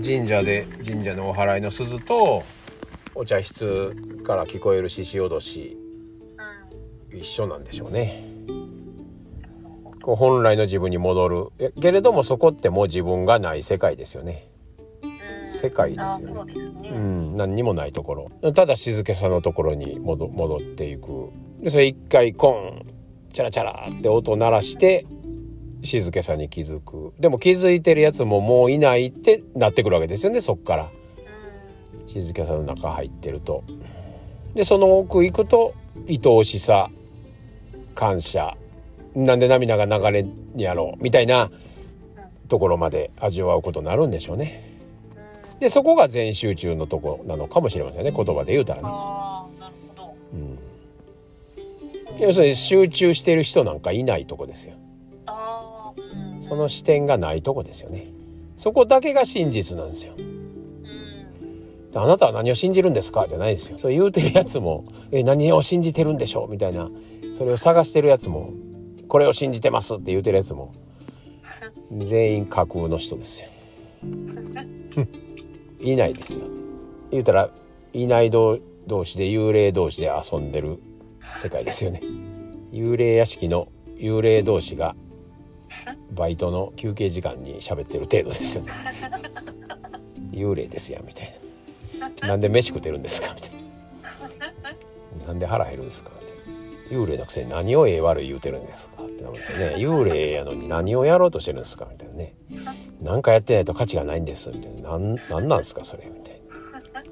神社で神社のお祓いの鈴とお茶室から聞こえる獅子おどし一緒なんでしょうね。こう本来の自分に戻るけれどもそこってもう自分がない世界ですよね。世界ですよね。うん、何にもないところ。ただ静けさのところに戻戻っていく。で、それ一回コン、チャラチャラって音鳴らして静けさに気づく。でも気づいてるやつももういないってなってくるわけですよねそっから。静けさの中入ってると。でその奥行くと愛おしさ感謝。なんで涙が流れんやろうみたいなところまで味わうことになるんでしょうね。でそこが全集中のとこなのかもしれませんね言葉で言うたらね。うん。要するに集中してる人なんかいないとこですよその視点がないとこですよね。そこだけが真実なんですよ。あなたは何を信じるんですか？じゃないですよ。そう言うてるやつもえ何を信じてるんでしょう？みたいな。それを探してるやつもこれを信じてますって言うてるやつも全員架空の人ですよ。いないですよ。言うたらいない同士で幽霊同士で遊んでる世界ですよね。幽霊屋敷の幽霊同士がバイトの休憩時間に喋ってる程度ですよね。幽霊ですやみたいな。なんで飯食ってるんですかみたいな。なんで腹減るんですかみたいな。幽霊のくせに何をええ悪い言うてるんですかってなるんですよね。幽霊やのに何をやろうとしてるんですかみたいなね。何かやってないと価値がないんですみたいな。なんなんなんですかそれみたいな。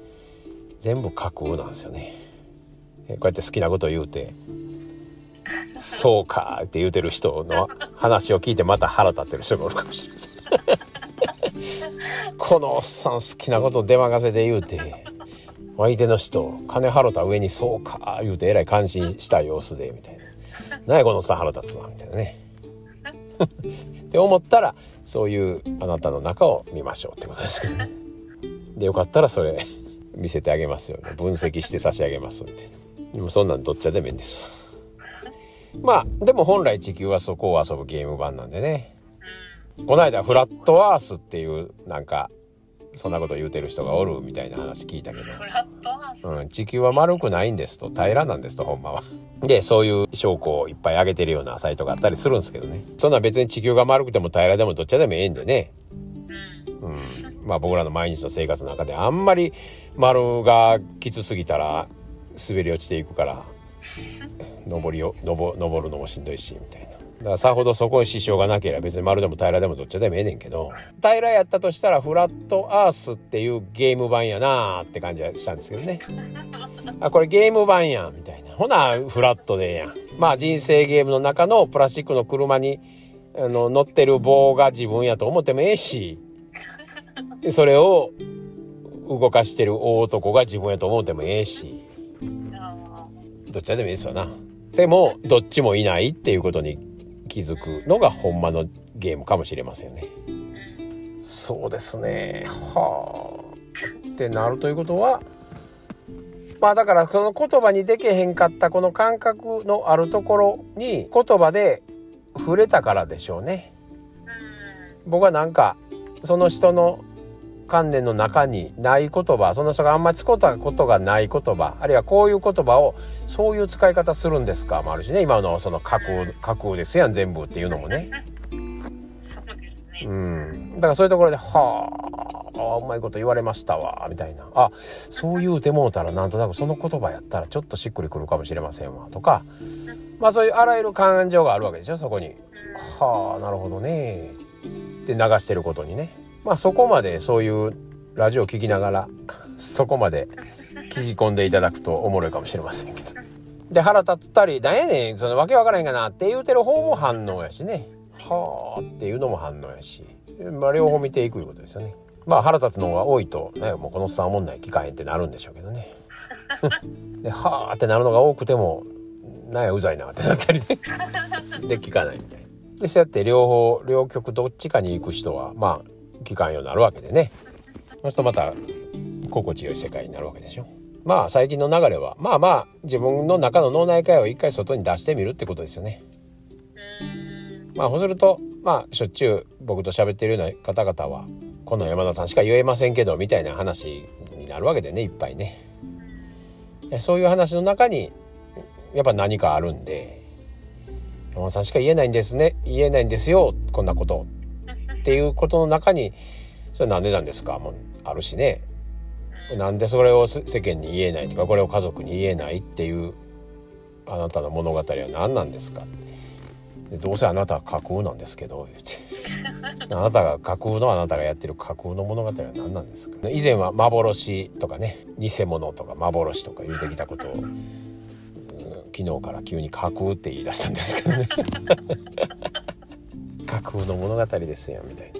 全部架空なんですよね。こうやって好きなことを言うてそうかって言うてる人の話を聞いてまた腹立ってる人がおるかもしれません。このおっさん好きなこと出任せで言うて相手の人金払った上にそうか言うてえらい感心した様子でみたいな。何やこのおっさん腹立つわみたいなね。って思ったらそういうあなたの中を見ましょうってことですけどね。でよかったらそれ見せてあげますよね。分析して差し上げますみたいな。でもそんなんどっちでもいいんです。まあでも本来地球はそこを遊ぶゲーム版なんでね。この間フラットアースっていうなんかそんなこと言うてる人がおるみたいな話聞いたけど、うん、地球は丸くないんですと平らなんですとほんまは。でそういう証拠をいっぱい上げてるようなサイトがあったりするんですけどね。そんな別に地球が丸くても平らでもどっちでもええんでね。うん、まあ僕らの毎日の生活の中であんまり丸がきつすぎたら滑り落ちていくから登りを登登るのもしんどいしみたいな。だからさほどそこに支障がなければ別に丸でも平らでもどっちでもええねんけど平らやったとしたらフラットアースっていうゲーム版やなーって感じがしたんですけどね。あこれゲーム版やんみたいな。ほなフラットでええやん。まあ人生ゲームの中のプラスチックの車にあの乗ってる棒が自分やと思ってもええしそれを動かしてる大男が自分やと思ってもええし。どっちでもいいですわな。でもどっちもいないっていうことに気づくのがほんまのゲームかもしれませんね。そうですね。はあ。ってなるということはまあだからその言葉にでけへんかったこの感覚のあるところに言葉で触れたからでしょうね。僕はなんかその人の観念の中にない言葉その人があんまり使ったことがない言葉あるいはこういう言葉をそういう使い方するんですかもあるしね今のその架空架空ですやん全部っていうのもね。うん、だからそういうところで「はあうまいこと言われましたわ」みたいな「あそう言うてもうたらなんとなくその言葉やったらちょっとしっくりくるかもしれませんわ」とかまあそういうあらゆる感情があるわけでしょそこに。はあなるほどねって流してることにね。まあそこまでそういうラジオを聴きながらそこまで聞き込んでいただくとおもろいかもしれませんけど。で腹立ったり「なんやねんそのわけわからへんかな」って言うてる方も反応やしね「はあ」っていうのも反応やし、まあ、両方見ていくいうことですよね。まあ腹立つのが多いと、ね、もうこのおっさんおもんない聞かへんってなるんでしょうけどね。ではあってなるのが多くてもなんやうざいなってなったりねで聞かないみたいな。でそうやって両方両極どっちかに行く人はまあ聞かんようになるわけでね。そうするとまた心地よい世界になるわけでしょ。まあ最近の流れはまあまあ自分の中の脳内会を一回外に出してみるってことですよね。まあそうするとまあしょっちゅう僕と喋ってるような方々はこの山田さんしか言えませんけどみたいな話になるわけでねいっぱいね。そういう話の中にやっぱ何かあるんで山田さんしか言えないんですね言えないんですよこんなこと。っていうことの中にそれなんでなんですか？もあるしね。なんでそれを世間に言えないとかこれを家族に言えないっていうあなたの物語は何なんですか？どうせあなたは架空なんですけど言って。あなたが架空のあなたがやってる架空の物語は何なんですか？以前は幻とかね偽物とか幻とか言うてきたことを、うん、昨日から急に架空って言い出したんですけどね 架空の物語ですよみたいな。